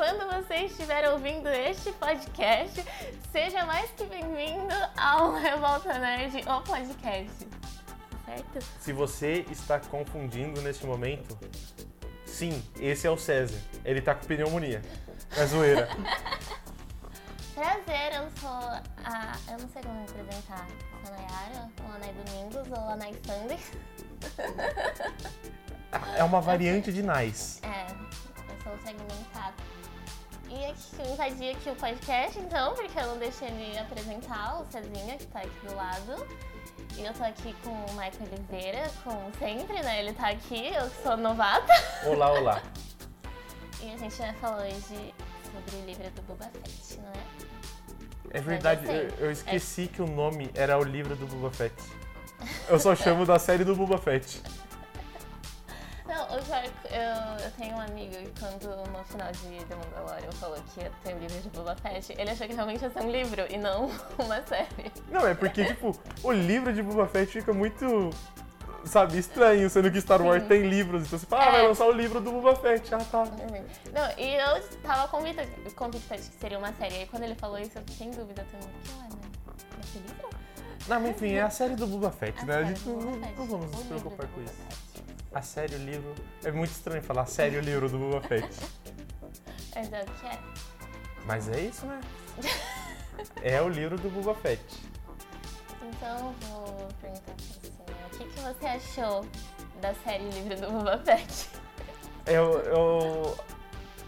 quando você estiver ouvindo este podcast, seja mais que bem-vindo ao Revolta Nerd, o podcast. Certo? Se você está confundindo neste momento, sim, esse é o César. Ele tá com pneumonia. É zoeira. Prazer, eu sou a. Eu não sei como me apresentar. Sou a Nayara, ou a Nay Domingos, ou a Nay Sanders. É uma variante de Nice. É, eu sou segmentada. E aqui, invadi aqui o podcast, então, porque eu não deixei ele apresentar, o Cezinha, que tá aqui do lado. E eu tô aqui com o Michael Oliveira, como sempre, né? Ele tá aqui, eu sou novata. Olá, olá. E a gente vai falar hoje sobre o livro do Boba Fett, não é? É verdade, Mas eu eu, esqueci que o nome era o livro do Boba Fett. Eu só chamo da série do Boba Fett. É que eu, eu tenho um amigo e quando no final de The Mandalorian falou que ia ter um livro de Boba Fett, ele achou que realmente ia ser um livro e não uma série. Não, é porque, tipo, o livro de Boba Fett fica muito, sabe, estranho, sendo que Star Wars Sim. tem livros. Então você fala, ah, É. vai lançar o livro do Boba Fett. Ah, tá. Não, e eu tava convicta, convicta de que seria uma série. Aí quando ele falou isso, eu fiquei em dúvida também. Que ué, mas esse livro? Não, mas enfim, é a série do Boba Fett, A né? A gente não, não- vamos nos preocupar com isso. A série, o livro. É muito estranho falar série, o livro do Boba Fett. Mas é o que é. Mas é isso, né? É o livro do Boba Fett. Então eu vou perguntar pra você, né? O que, que você achou da série Livro do Boba Fett? Eu, eu,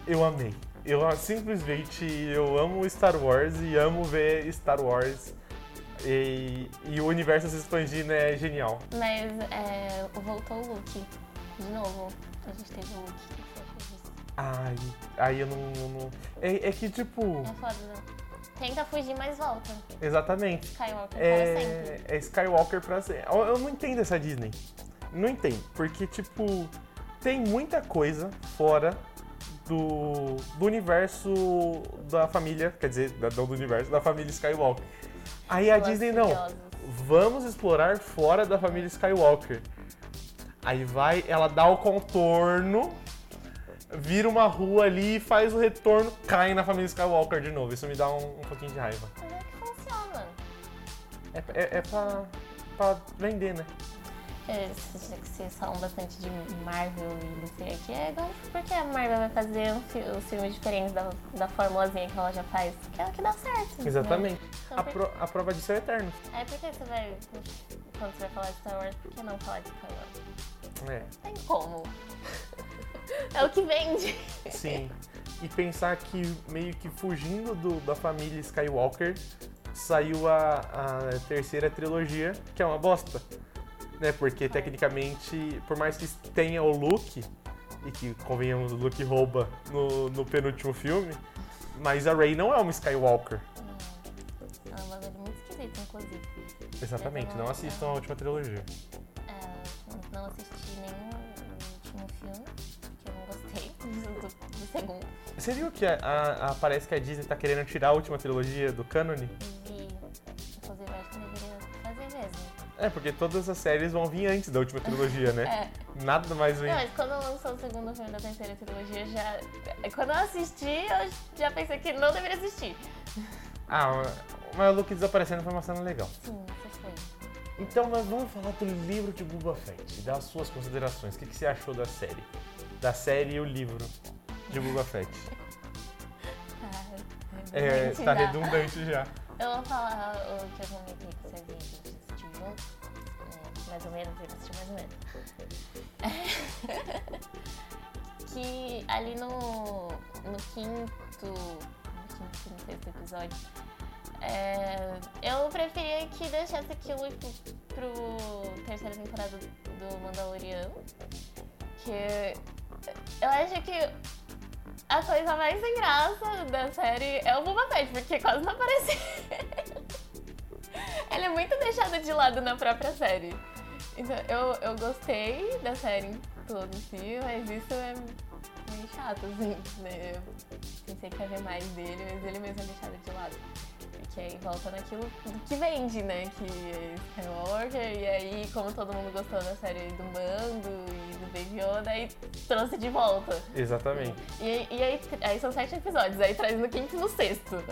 eu amei. Eu simplesmente eu amo Star Wars e amo ver Star Wars. E, e o universo se expandindo é genial. Mas é, voltou o Luke. De novo. A gente teve o Luke. Ai, aí eu não. não- é, é que, tipo. É foda, né? Tenta fugir, mas volta. Exatamente. Skywalker para É, sempre. é Skywalker pra sempre. Eu, eu não entendo essa Disney. Não entendo. Porque, tipo, tem muita coisa fora do, do universo da família. Quer dizer, da- do universo, da família Skywalker. Aí a Disney não. Vamos explorar fora da família Skywalker. Aí vai, ela dá o contorno, vira uma rua ali, faz o retorno, cai na família Skywalker de novo. Isso me dá um, um pouquinho de raiva. Mas é que funciona. É, é, é pra, pra vender, né? É, vocês falam bastante de Marvel e DC aqui, é igual porque a Marvel vai fazer um fi- os filmes diferentes da, da formulazinha que ela já faz, que é o que dá certo. Exatamente. Então, A, pro- a prova disso é eterno. Aí por que você vai, quando você vai falar de Star Wars, por que não falar de Star Wars? É, Tem como. é o que vende. sim. E pensar que meio que fugindo do- da família Skywalker saiu a, a terceira trilogia, que é uma bosta. Né? Porque tecnicamente, por mais que tenha o Luke, e que convenhamos, o Luke rouba no, no penúltimo filme, mas a Rey não é uma Skywalker. É um bagulho muito esquisito, inclusive. Exatamente, não assistam a última trilogia. É, não assisti o último filme, porque eu não gostei do, do- do segundo. Você viu que a, a- a- parece que a Disney tá querendo tirar a última trilogia do cânone? É, porque todas as séries vão vir antes da última trilogia, né? É. Nada mais vem. Não, mas quando lançou o segundo filme da terceira trilogia, já. Quando eu assisti, eu já pensei que não deveria assistir. Ah, mas o Luke desaparecendo foi uma cena legal. Sim, isso foi. Então nós vamos falar do livro de Boba Fett, das suas considerações. O que, que você achou da série? Da série e o livro de Boba Fett. Tá, É, tá redundante já. Eu vou falar o que eu comentei com vocês e mais ou menos, ele assistiu mais ou menos. que ali no, no quinto. No quinto, sexto episódio. é, eu preferia que deixasse aquilo pro, pro terceira temporada do Mandaloriano. Que eu acho que a coisa mais sem graça da série é o Boba Fett, porque quase não aparece. Ele é muito deixado de lado na própria série. Então, eu, eu gostei da série em todo em si, mas isso é meio chato, assim, né? Eu pensei que ia ver mais dele, mas ele mesmo é deixado de lado. que aí volta naquilo que vende, né? Que é Skywalker, e aí, como todo mundo gostou da série do Mando e do Baby Yoda, aí trouxe de volta. Exatamente. E, e aí, aí são sete episódios, aí traz no quinto e no sexto.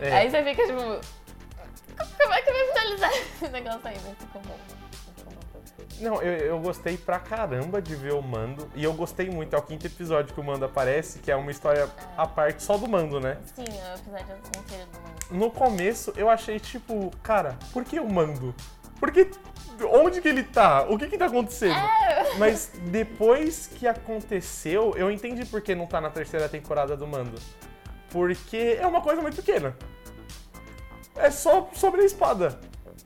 É. Aí você fica tipo. Como é que vai finalizar esse negócio aí? Mas ficou bom. Não, eu, eu gostei pra caramba de ver o Mando. E eu gostei muito, é o quinto episódio que o Mando aparece, que é uma história à parte só do Mando, né? Sim, é o episódio inteiro do Mando. No começo eu achei tipo, cara, por que o Mando? Por que. Onde que ele tá? O que que tá acontecendo? Mas depois que aconteceu, eu entendi por que não tá na terceira temporada do Mando. Porque é uma coisa muito pequena. É só sobre a espada.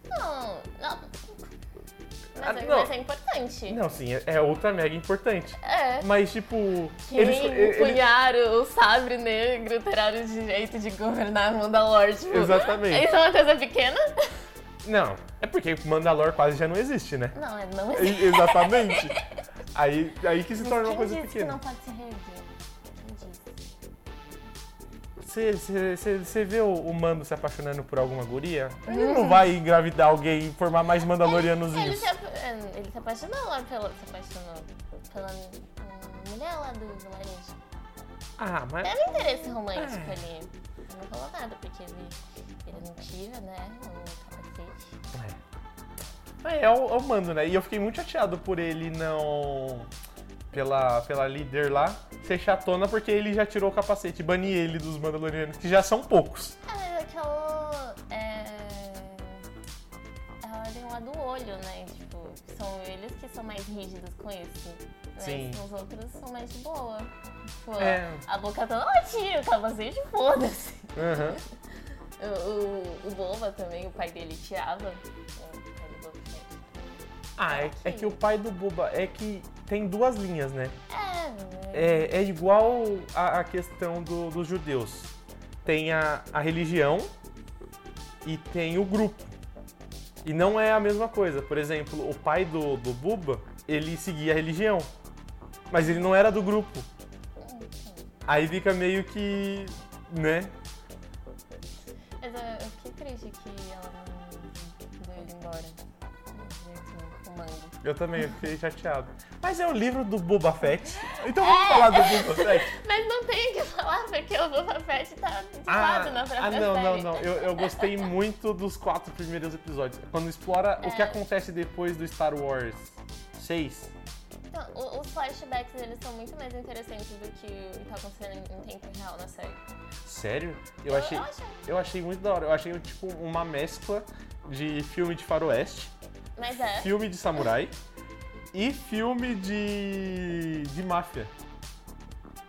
Não, não. Mas, Ah, é, não. mas é importante. Não, sim, é- é outra mega importante. É. Mas, tipo. Quem eles, ele- empunharam o sabre negro terão de jeito de governar Mandalor, tipo. Exatamente. Isso é uma coisa pequena? Não, é porque Mandalor quase já não existe, né? Não, é não existe. Exatamente. Aí, aí que se torna uma coisa disse que pequena. não pode se Você vê o, o Mando se apaixonando por alguma guria? Ele não vai engravidar alguém e formar mais Mandalorianos Ele isso. se, é, ele se apaixonou lá pela. Se apaixonou pela mulher lá do vilarejo. Ah, mas. Teve interesse romântico É. ali. Ele não falou nada, porque ele, ele não tira, né? O capacete. É, é o, é o Mando, né? E eu fiquei muito chateado por ele não. Pela, pela líder lá, ser chatona porque ele já tirou o capacete, banir ele dos Mandalorianos, que já são poucos. Ah, mas aquela. É. A ordem lá do olho, né? Tipo, são eles que são mais rígidos com isso. Mas Sim. os outros são mais de boa. Tipo, É. a boca toda, ela tira o capacete, foda-se. Aham. O, o, o Boba também, o pai dele tirava. O pai do Boba Fett. Ah, é, é que o pai do Boba é que tem duas linhas, né? É? É, é igual a, a questão do- dos judeus. Tem a, a religião e tem o grupo. E não é a mesma coisa. Por exemplo, o pai do, do Buba, ele seguia a religião. Mas ele não era do grupo. Aí fica meio que. né? Mas eu, eu fiquei triste que ela não mandou ele embora. Eu também fiquei chateado. Mas é o livro do Boba Fett. Então vamos falar do Boba Fett. Mas não tem o que falar, porque o Boba Fett tá lado na própria ah, não, não, série. não. Eu, eu gostei muito dos quatro primeiros episódios. Quando explora o que É. acontece depois do Star Wars 6. Então, os flashbacks eles são muito mais interessantes do que o que tá acontecendo em tempo real na série. Sério? Eu achei, Eu achei. eu achei muito da hora. Eu achei tipo uma mescla de filme de faroeste, Mas é. filme de samurai e filme de, de máfia.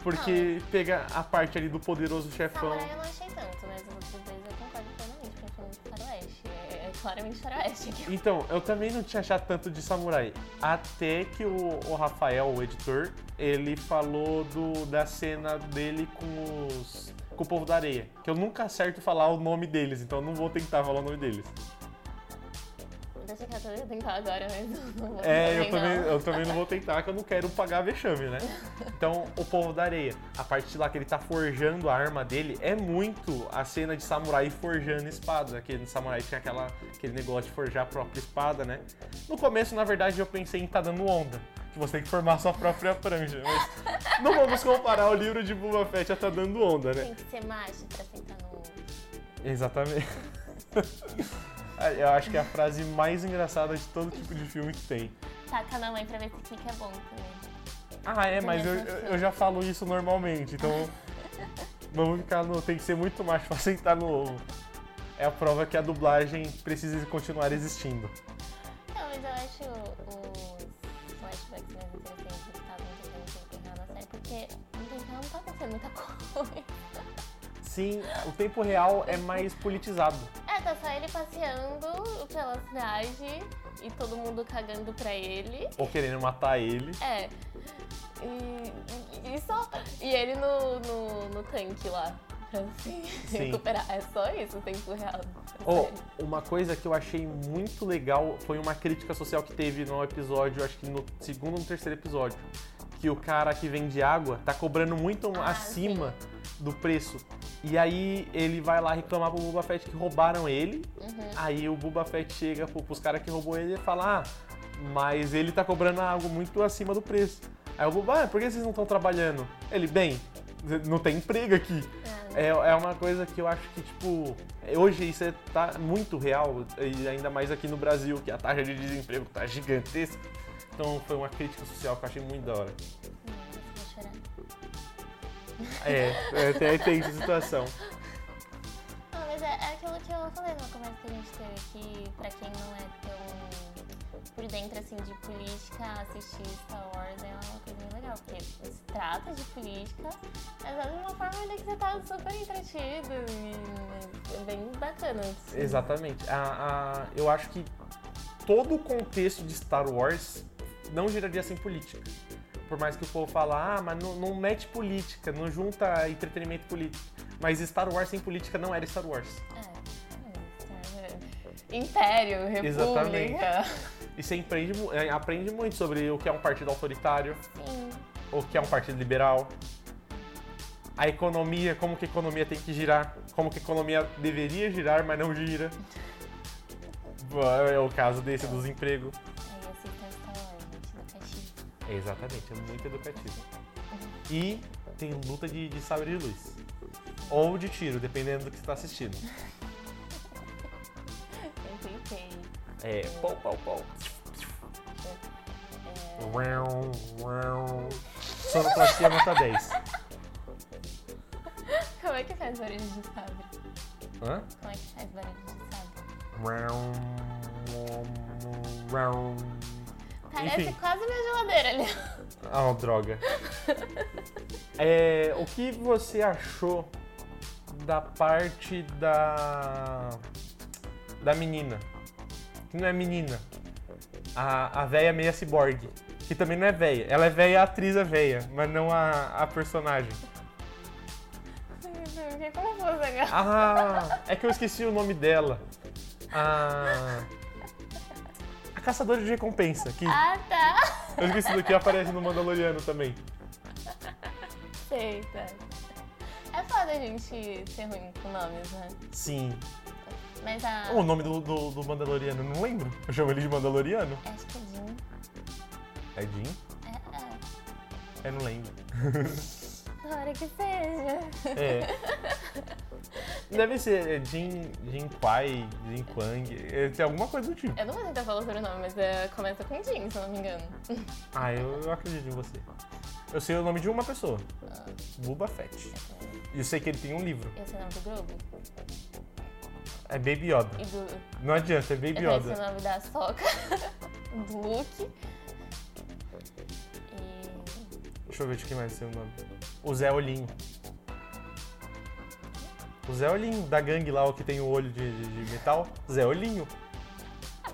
Porque pega a parte ali do poderoso chefão. Samurai eu não achei tanto, mas os outros dois eu concordo plenamente com o filme de faroeste. É, é claramente faroeste aqui. Então, eu também não tinha achado tanto de samurai. Até que o, o Rafael, o editor, ele falou do, da cena dele com os. com o povo da areia. Que eu nunca acerto falar o nome deles, então eu não vou tentar falar o nome deles. Deixa que eu tentar agora, vou É, eu também, não. eu também não vou tentar, que eu não quero pagar vexame, né? Então, o povo da areia, a parte lá que ele tá forjando a arma dele, é muito a cena de samurai forjando espada. Aquele samurai tinha aquela, aquele negócio de forjar a própria espada, né? No começo, na verdade, eu pensei em tá dando onda. Que você tem que formar a sua própria franja. Mas não vamos comparar o livro de Boba Fett a tá dando onda, né? Tem que ser macho pra sentar no. Exatamente. Eu acho que é a frase mais engraçada de todo tipo de filme que tem. Taca na mãe pra ver se fica bom também. Ah, é, mas eu, eu- já falo isso normalmente, então vamos ficar no. Tem que ser muito macho pra sentar no ovo. É a prova que a dublagem precisa continuar existindo. Não, mas eu acho os flashbacks mais interessantes que estavam tempo real na série, porque no tempo real não tá acontecendo muita coisa. Sim, o tempo real é mais politizado. É, tá só ele passeando pela cidade e todo mundo cagando pra ele. Ou querendo matar ele. É. E, e, só. E ele no, no, no tanque lá. Pra assim, Sim. recuperar. É só isso o tempo real. Oh, uma coisa que eu achei muito legal foi uma crítica social que teve no episódio, acho que no segundo ou no terceiro episódio. que o cara que vende água tá cobrando muito Ah, acima do preço. E aí ele vai lá reclamar pro Boba Fett que roubaram ele. Uhum. Aí o Boba Fett chega pro, pros caras que roubou ele e fala: Ah, mas ele tá cobrando algo muito acima do preço. Aí o Boba, ah, por que vocês não estão trabalhando? Ele, bem, não tem emprego aqui. É. É, é uma coisa que eu acho que, tipo, hoje isso é, tá muito real, e ainda mais aqui no Brasil, que a taxa de desemprego tá gigantesca. Então foi uma crítica social que eu achei muito da hora. É, até tem essa situação. Não, mas é, é aquilo que eu falei no começo que a gente teve aqui, pra quem não é tão por dentro assim de política, assistir Star Wars é uma coisa bem legal, porque se trata de política, mas é de uma forma ali que você tá super entretido e é bem bacana. assim. Exatamente. A, a- eu acho que todo o contexto de Star Wars não giraria sem política. Por mais que o povo fale, ah, mas não, não mete política, não junta entretenimento político. Mas Star Wars sem política não era Star Wars. É, é, Império, República. Exatamente. E você aprende, é, aprende muito sobre o que é um partido autoritário, Sim. o que é um partido liberal, a economia, como que a economia tem que girar, como que a economia deveria girar, mas não gira. É o caso desse dos empregos. É, exatamente, é muito educativo. E tem luta de, de sabre de luz. Ou de tiro, dependendo do que você está assistindo. É, pau, pau, pau. Uau, uau. Sonoplastia nota 10. Como é que faz barulho de sabre? Hã? Como é que faz barulho de sabre? Uau, uau. Parece Enfim. quase minha geladeira ali. Ah, droga. É, o que você achou da parte da. da menina? Que não é menina. A, a véia meia ciborgue. Que também não é véia. Ela é véia, a atriz é véia, mas não a, a personagem. Fiquei confusa agora. Ah, é que eu esqueci o nome dela. A. A caçadora de recompensa. Que Ah, tá. eu esqueci do que aparece no Mandaloriano também. Sei, tá. É foda a gente ser ruim com nomes, né? Sim. Mas a. O nome do, do, do Mandaloriano, não lembro. Eu chamo ele de Mandaloriano. Acho que é Jim. É Jin? É, é. Eu não lembro. Tomara que seja. É. Deve ser é Jin, Jin Kwai, Jin Kwang. é, Tem alguma coisa do tipo. Eu não vou tentar falar o nome, mas é, começa com Jim, se eu não me engano. Ah, eu, eu acredito em você. Eu sei o nome de uma pessoa. Ah, Boba Fett. E eu sei que ele tem um livro. eu sei o nome do Grogu. É Baby Yoda. Do. Não adianta, é Baby Eu sei o Yoda. nome da Soca. do Luke. E. Deixa eu ver de quem mais é o nome. O Zé Olhinho. O Zé Olhinho, da gangue lá, o que tem o olho de, de- de metal. Zé Olhinho.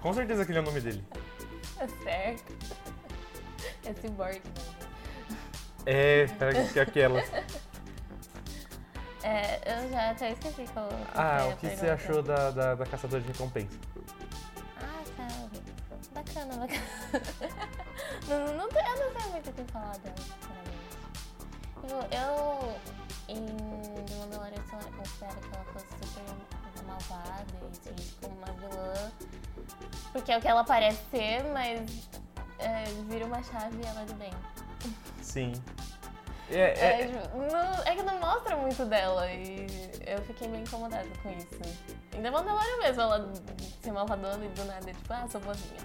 Com certeza aquele é o nome dele. É certo. É cyborg, né? É, que aquela. É, eu já até esqueci qual. qual Ah, o que você pergunta. achou da, da, da caçadora de recompensa? Ah, tá. Bacana, bacana. não, não, eu não sei muito o que falar dela, sinceramente. Tipo, eu, eu considero que ela fosse super malvada e como uma vilã. Porque é o que ela parece ser, mas é, vira uma chave e ela é do bem. Sim. É, É, é, tipo, não- é que não mostra muito dela e eu fiquei meio incomodada com isso. Ainda Mandalorian mesmo, ela ser malvadona e do nada, tipo, ah, sou boazinha.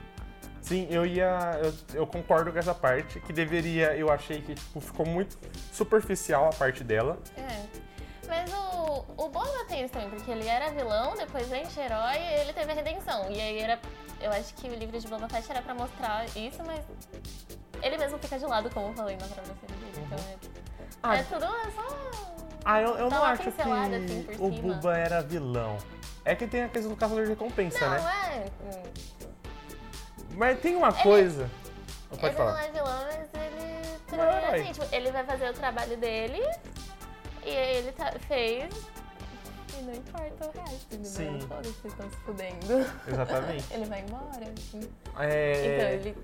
sim, eu ia. Eu, eu concordo com essa parte, que deveria. Eu achei que tipo, ficou muito superficial a parte dela. É. O, Boba tem isso também, porque ele era vilão, depois vence herói e ele teve a redenção. E aí era. Eu acho que o livro de Boba Fett era pra mostrar isso, mas ele mesmo fica de lado, como eu falei na série dele. Então é, Ah, é tudo é só. ah eu, eu não acho que assim, o cima. Buba era vilão. É que tem a questão do caçador de recompensa, Não, né? é. hum, Mas tem uma coisa. Oh, Pode ele não falar. é vilão, mas ele Não é é assim, tipo, ele vai fazer o trabalho dele e aí ele tá- fez. E não importa o resto, entendeu? Sim. Foda-se, vocês estão se fudendo. Exatamente. Ele vai embora, assim. É, Então ele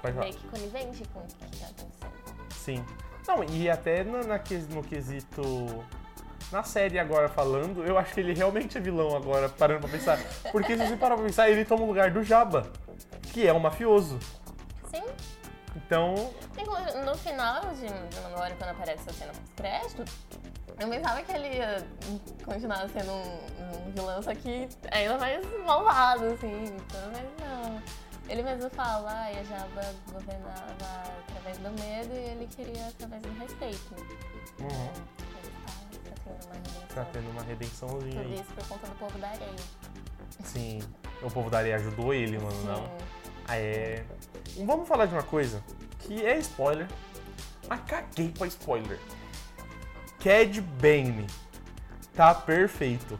Pode meio que conivente com o que tá acontecendo. Sim. Não, e até na, na no quesito. Na série agora falando, eu acho que ele realmente é vilão agora, parando pra pensar. Porque se você parar pra pensar, ele toma o lugar do Jabba, que é um mafioso. Sim. Então, no final de, de Mandalorian, quando aparece a cena pós-crédito, eu pensava que ele ia continuar sendo um, um vilão, só que ainda mais malvado, assim. Então, mas não. Ele mesmo fala, ah, a Jabba governava através do medo e ele queria através do respeito. uhum, Ele tá, tá tá tendo uma redenção. tendo uma redençãozinha Tudo isso por conta do povo da areia. Sim. O povo da areia ajudou ele, mano, não. Sim. Ah, é. Vamos falar de uma coisa que é spoiler, mas caguei pra spoiler. Cad Bane tá perfeito.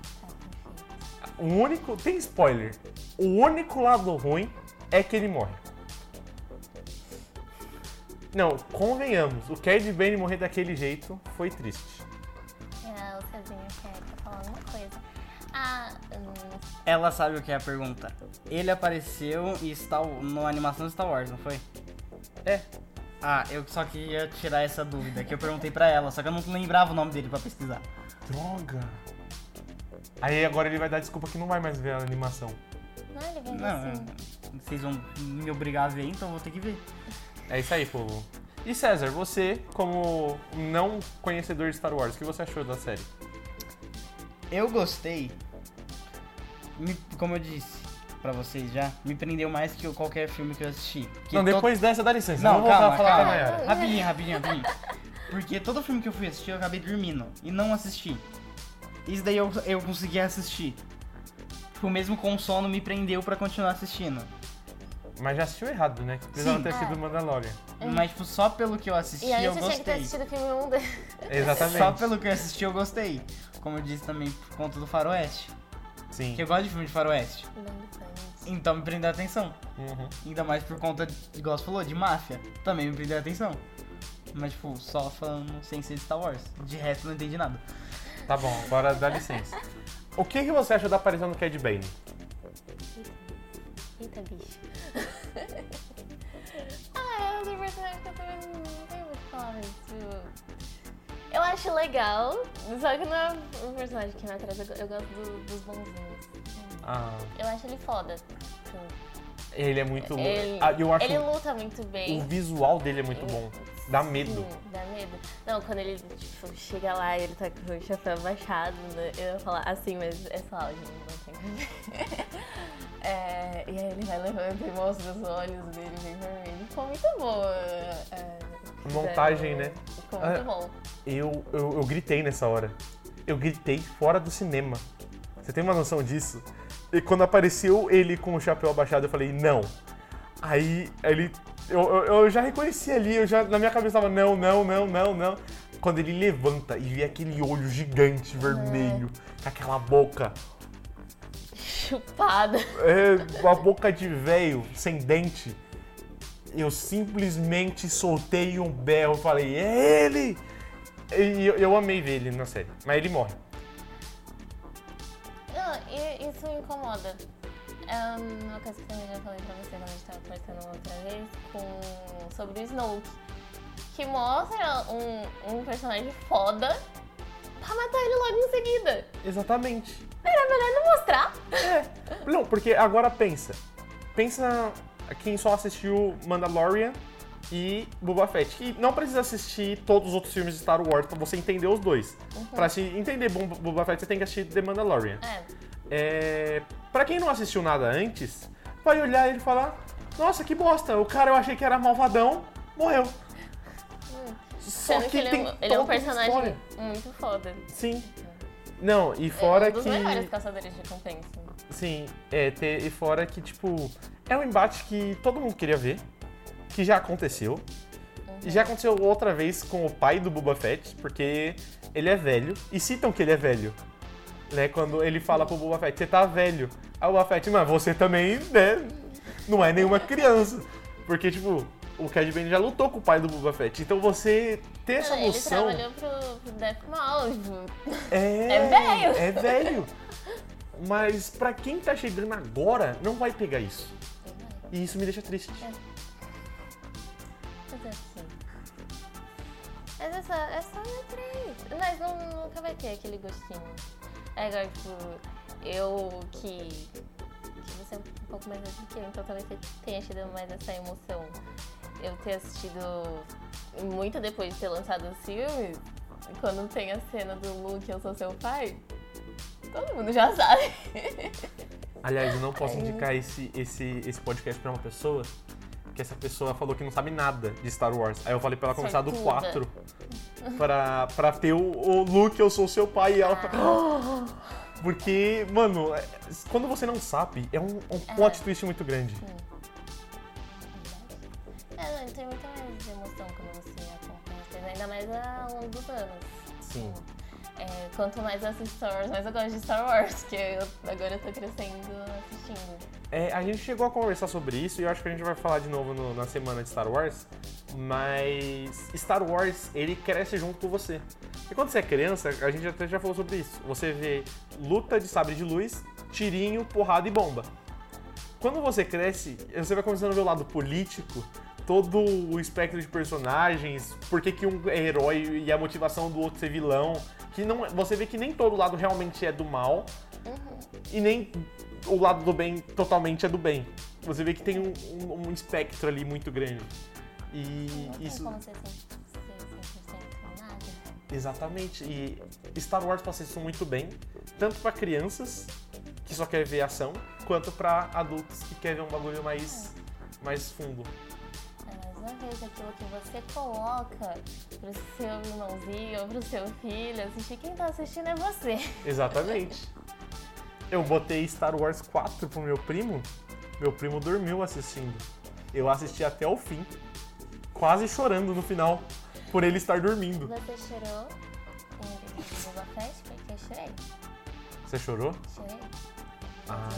O único. Tem spoiler. O único lado ruim é que ele morre. Não, convenhamos, o Cad Bane morrer daquele jeito foi triste. É, o Cezinho quer, quer falar alguma coisa. Ah, hum, Ela sabe o que é a pergunta. Ele apareceu em Star, na animação de Star Wars, não foi? É. Ah, eu só queria tirar essa dúvida, que eu perguntei pra ela, só que eu não lembrava o nome dele pra pesquisar. Droga. Aí agora ele vai dar desculpa que não vai mais ver a animação. não, ele vem Não, assim. vocês vão me obrigar a ver, então eu vou ter que ver. É isso aí, povo. E César, você, como não conhecedor de Star Wars, o que você achou da série? Eu gostei, me- como eu disse pra vocês já, me prendeu mais que qualquer filme que eu assisti. Que não, to- depois dessa, dá licença. Não, vou voltar calma, falar calma. Rapidinho, rapidinho, rapidinho. Porque todo filme que eu fui assistir eu acabei dormindo e não assisti. Isso daí eu, eu consegui assistir. Tipo, mesmo com sono me prendeu pra continuar assistindo. Mas já assistiu errado, né? Que precisava Sim. ter sido É. Mandalorian. Mas, tipo, só pelo que eu assisti E aí eu você tinha que ter gostei. assistido o filme 1 dele. Exatamente. Só pelo que eu assisti eu gostei. Como eu disse também por conta do Faroeste. Sim. Que eu gosto de filme de Faroeste. Então me prendeu a atenção. Uhum. Ainda mais por conta, de, igual você falou, de máfia. Também me prendeu a atenção. Mas, tipo, só falando sem ser de Star Wars. De resto, não entendi nada. Tá bom, agora dá licença. O que, que você acha da aparição do Cad Bane? Eita, bicho. ah, é outro personagem que eu também não tenho muito o que falar, mas, tipo, Eu acho legal, só que não é um personagem que me atrás. Eu, eu gosto do- dos bonzinhos. Ah, Eu acho ele foda. Ele é muito louco. Ele, Ah, eu acho ele luta muito bem. o visual dele é muito bom. Dá medo. Sim, dá medo. Não, quando ele tipo, chega lá e ele tá com o chapéu baixado, né? eu ia falar assim, mas é só áudio, não tem. É, e aí ele vai levando e mostra os olhos dele bem vermelhos. Ficou muito boa. é, Montagem, né? Ficou muito Ah, bom. Eu, eu, eu gritei nessa hora. Eu gritei fora do cinema. Você tem uma noção disso? E quando apareceu ele com o chapéu abaixado, eu falei, não. Aí ele. Eu, eu, eu já reconheci ali, eu já, na minha cabeça tava, não, não, não, não, não. Quando ele levanta e vê aquele olho gigante vermelho, com aquela boca, Chupada. é, uma boca de velho, sem dente, eu simplesmente soltei um berro e falei, é ele! E eu, eu amei ver ele na série, mas ele morre. Não, isso me incomoda. É uma coisa que também já falei pra você quando a gente tava conversando outra vez com... sobre o Snoke. Que mostra um, um personagem foda pra matar ele logo em seguida. Exatamente. Era melhor não mostrar. Não, porque agora pensa. Pensa quem só assistiu Mandalorian e Boba Fett. Que não precisa assistir todos os outros filmes de Star Wars pra você entender os dois. Pra se entender Bo- Boba Fett, você tem que assistir The Mandalorian. É, É, pra quem não assistiu nada antes, vai olhar e ele falar: Nossa, que bosta, o cara eu achei que era malvadão, morreu. Só sendo que, que ele, tem é, um- ele é um personagem história. muito foda. Sim. Não, e fora é um dos que. melhores caçadores de recompensa. Sim, é, ter, e fora que, tipo, é um embate que todo mundo queria ver, que já aconteceu. E já aconteceu outra vez com o pai do Boba Fett, porque ele é velho, e citam que ele é velho. Né, quando ele fala pro Boba Fett, você tá velho. Aí o Boba Fett, mas você também, né, não é nenhuma criança. Porque, tipo, o Cad Bane já lutou com o pai do Boba Fett. Então você ter essa ele noção... trabalhou pro, pro Death Maul, É, É velho. É velho. Mas pra quem tá chegando agora, não vai pegar isso. E isso me deixa triste. Assim, Mas é só, é só no 3. Mas não, nunca vai ter aquele gostinho. É igual, tipo, eu que, que você é um pouco mais velho que eu, então talvez você tenha tido mais essa emoção. Eu ter assistido muito depois de ter lançado os filmes, quando tem a cena do Luke, eu sou seu pai, todo mundo já sabe. Aliás, eu não posso indicar esse, esse, esse podcast pra uma pessoa, que essa pessoa falou que não sabe nada de Star Wars. Aí eu falei pra ela começar do Sortuda. 4. Pra, pra ter o, o Luke, eu sou seu pai, e ela tá... Porque, mano, é- quando você não sabe, é um, um plot twist muito grande. É, não, tem muita mais emoção quando você acompanha ainda mais ao longo dos anos. Sim. É, quanto mais eu assisto Star Wars, mais eu gosto de Star Wars, porque eu, agora eu tô crescendo assistindo. É, a gente chegou a conversar sobre isso e eu acho que a gente vai falar de novo no- na semana de Star Wars. Mas Star Wars, ele cresce junto com você. E quando você é criança, a gente até já falou sobre isso. Você vê luta de sabre de luz, tirinho, porrada e bomba. Quando você cresce, você vai começando a ver o lado político, todo o espectro de personagens, por que que um é herói e a motivação do outro ser vilão. Que não, é- você vê que nem todo lado realmente é do mal, e nem o lado do bem totalmente é do bem. Você vê que tem um, um- um espectro ali muito grande. E Não tem isso. como ser 100%, ser 100% nada. Exatamente. E Star Wars passa isso muito bem, tanto pra crianças, que só quer ver ação, quanto pra adultos que querem ver um bagulho mais, mais fundo. Vez, aquilo que você coloca pro seu irmãozinho ou pro seu filho assistir, quem tá assistindo é você. Exatamente. Eu botei Star Wars 4 pro meu primo, meu primo dormiu assistindo. Eu assisti até o fim, quase chorando no final, por ele estar dormindo. Você chorou em Boba Fett? Porque eu chorei. Você chorou? Chorei. Ah.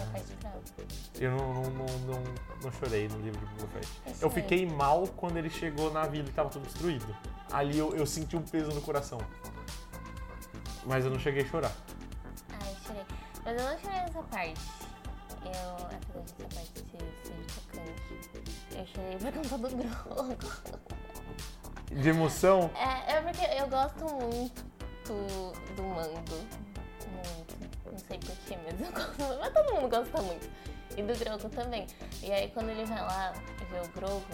Eu não, não, não, não, não chorei no livro de Boba Fett. Eu Eu chorei. fiquei mal quando ele chegou na vila e tava tudo destruído. Ali eu, eu senti um peso no coração. Mas eu não cheguei a chorar. Ai, chorei. Mas eu não chorei nessa parte. Eu, apesar dessa parte ser, ser chocante, eu chorei por conta do Grogu. De emoção, É, é porque eu gosto muito do Mando. Porquê, mas eu gosto. Mas todo mundo gosta muito. E do Grogu também. E aí quando ele vai lá ver o Grogu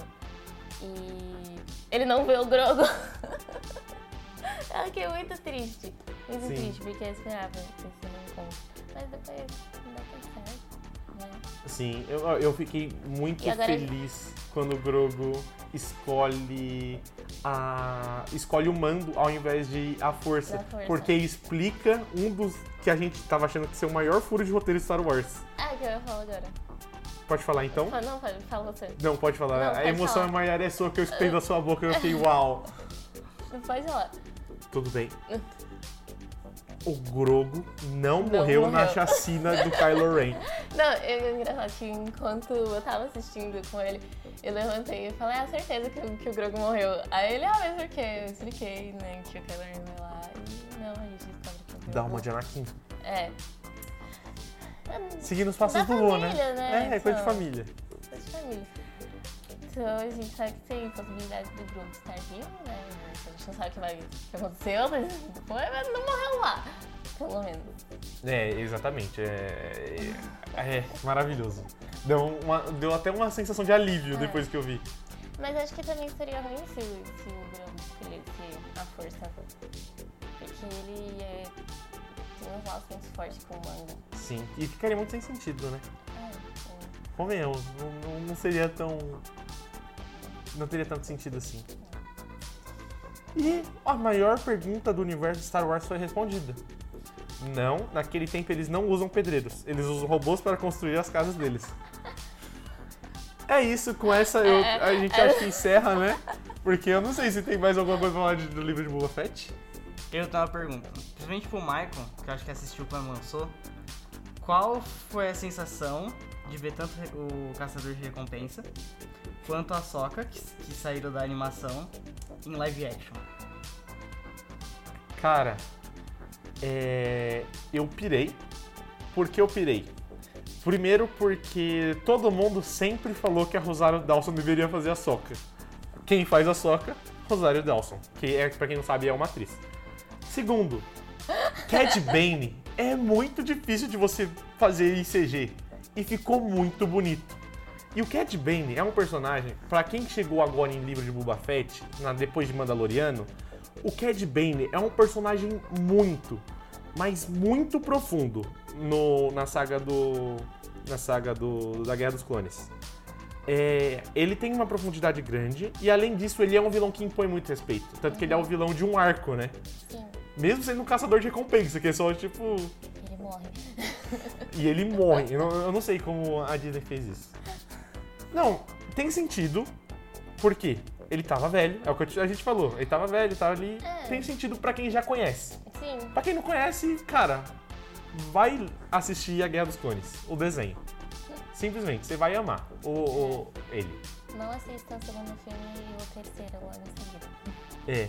e ele não vê o Grogu. eu fiquei muito triste. Muito Sim. triste, porque eu esperava um encontro. Mas depois não dá tão certo. Né? Sim, eu, eu fiquei muito feliz quando o Grogu escolhe a escolhe o mando ao invés de a força, força. porque explica um dos que a gente tava achando que ser o maior furo de roteiro de Star Wars. Ah, que eu ia falar agora. Pode falar então? Fala- Não, fala, fala você. Não, pode falar. Não, a pode emoção falar. é maior é sua que eu escutei da sua boca e eu fiquei uau. Não pode falar. Tudo bem. O Grogu não, Não morreu, na morreu. chacina do Kylo Ren. Não, é engraçado que enquanto eu tava assistindo com ele, eu levantei e falei, ah, certeza que, o- que o Grogu morreu. Aí ele, ah, mas por quê? Eu expliquei, né, que o Kylo Ren vai lá e não, a gente descobre que o Grogu... Dá uma de Anakin. É. Seguindo os passos Da do Luan, né? né? É, é coisa de Então. família. Coisa de família. Então a gente sabe que tem possibilidade do Grogu estar vivo, né? A gente não sabe o que, vai, que aconteceu, mas foi, mas não morreu lá. Pelo menos. É, exatamente. É, é, é maravilhoso. Deu, uma- deu até uma sensação de alívio É. depois que eu vi. Mas acho que também seria ruim se, se o Grogu escolhesse a força. Porque ele é, tem um laço muito forte com o manga. Sim. E ficaria muito sem sentido, né? É, então, Convenhamos, não, não, não seria tão. Não teria tanto sentido assim. E a maior pergunta do universo de Star Wars foi respondida. Não, naquele tempo eles não usam pedreiros, eles usam robôs para construir as casas deles. É isso, com essa eu- a gente acha que encerra, né? Porque eu não sei se tem mais alguma coisa pra falar de- do livro de Boba Fett. Eu tenho uma pergunta. Principalmente pro Michael, que eu acho que assistiu quando lançou. Qual foi a sensação de ver tanto o Caçador de Recompensa quanto a Soca, que, que saíram da animação, em live action? Cara, é, eu pirei. Por que eu pirei? Primeiro porque todo mundo sempre falou que a Rosário Dawson deveria fazer a soca. Quem faz a soca? Rosário Dawson, que é, pra quem não sabe, é uma atriz. Segundo, Cad Bane é muito difícil de você fazer em CG e ficou muito bonito. E o Cad Bane é um personagem, pra quem chegou agora em livro de Boba Fett, na- depois de Mandaloriano, o Cad Bane é um personagem muito, mas muito profundo no- na saga do na saga do, da Guerra dos Clones. É, ele tem uma profundidade grande e além disso ele é um vilão que impõe muito respeito, tanto que ele é o vilão de um arco, né? Sim, Mesmo sendo um caçador de recompensa, que é só tipo ele morre. e ele morre. Eu não, eu não sei como a Disney fez isso. Não, tem sentido. Por quê? Ele tava velho, é o que a gente falou. Ele tava velho, tava ali. É. Tem sentido pra quem já conhece. Sim, Pra quem não conhece, cara, vai assistir a Guerra dos Clones, o desenho. Simplesmente, você vai amar o, o- ele. não assista o segundo filme e o terceiro logo em seguida. É.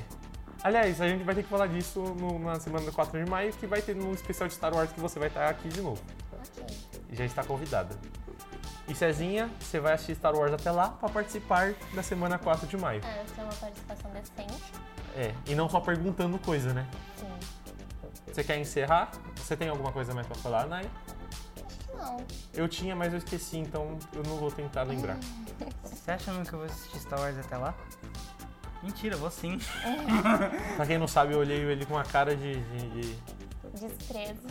Aliás, a gente vai ter que falar disso no- na semana do 4 de maio, que vai ter um especial de Star Wars que você vai estar aqui de novo. Ok. Já está convidada. E Cezinha, você vai assistir Star Wars até lá para participar da semana 4 de maio. Ah, tem uma participação decente. É, e não só perguntando coisa, né? Sim. Você quer encerrar? Você tem alguma coisa mais pra falar, Nai? Acho que não. Eu tinha, mas eu esqueci, então eu não vou tentar lembrar. Você acha mesmo que eu vou assistir Star Wars até lá? Mentira, eu vou sim. Pra quem não sabe, eu olhei ele com uma cara de, de- de- Desprezo.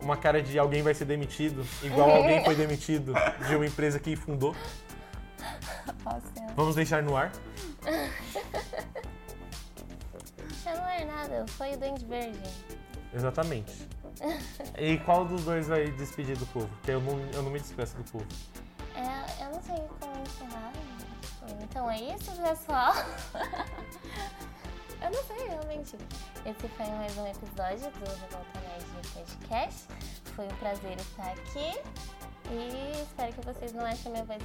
Uma cara de alguém vai ser demitido, igual alguém foi demitido de uma empresa que fundou. Vamos deixar no ar. não é nada, foi o Duende Verde. Exatamente. E qual dos dois vai despedir do povo? Porque eu não, eu não me despeço do povo. É, eu não sei como encerrar. Então é isso, pessoal. eu não sei, realmente. Esse foi mais um episódio do Revolta Podcast. Foi um prazer estar aqui. E espero que vocês não achem minha voz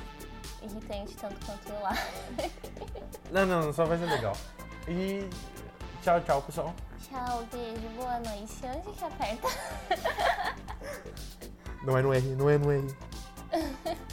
irritante tanto quanto eu lá. Não, não, só vai ser legal. E tchau, tchau, pessoal. Tchau, beijo, boa noite. Onde que aperta? Não é no R, não é no R.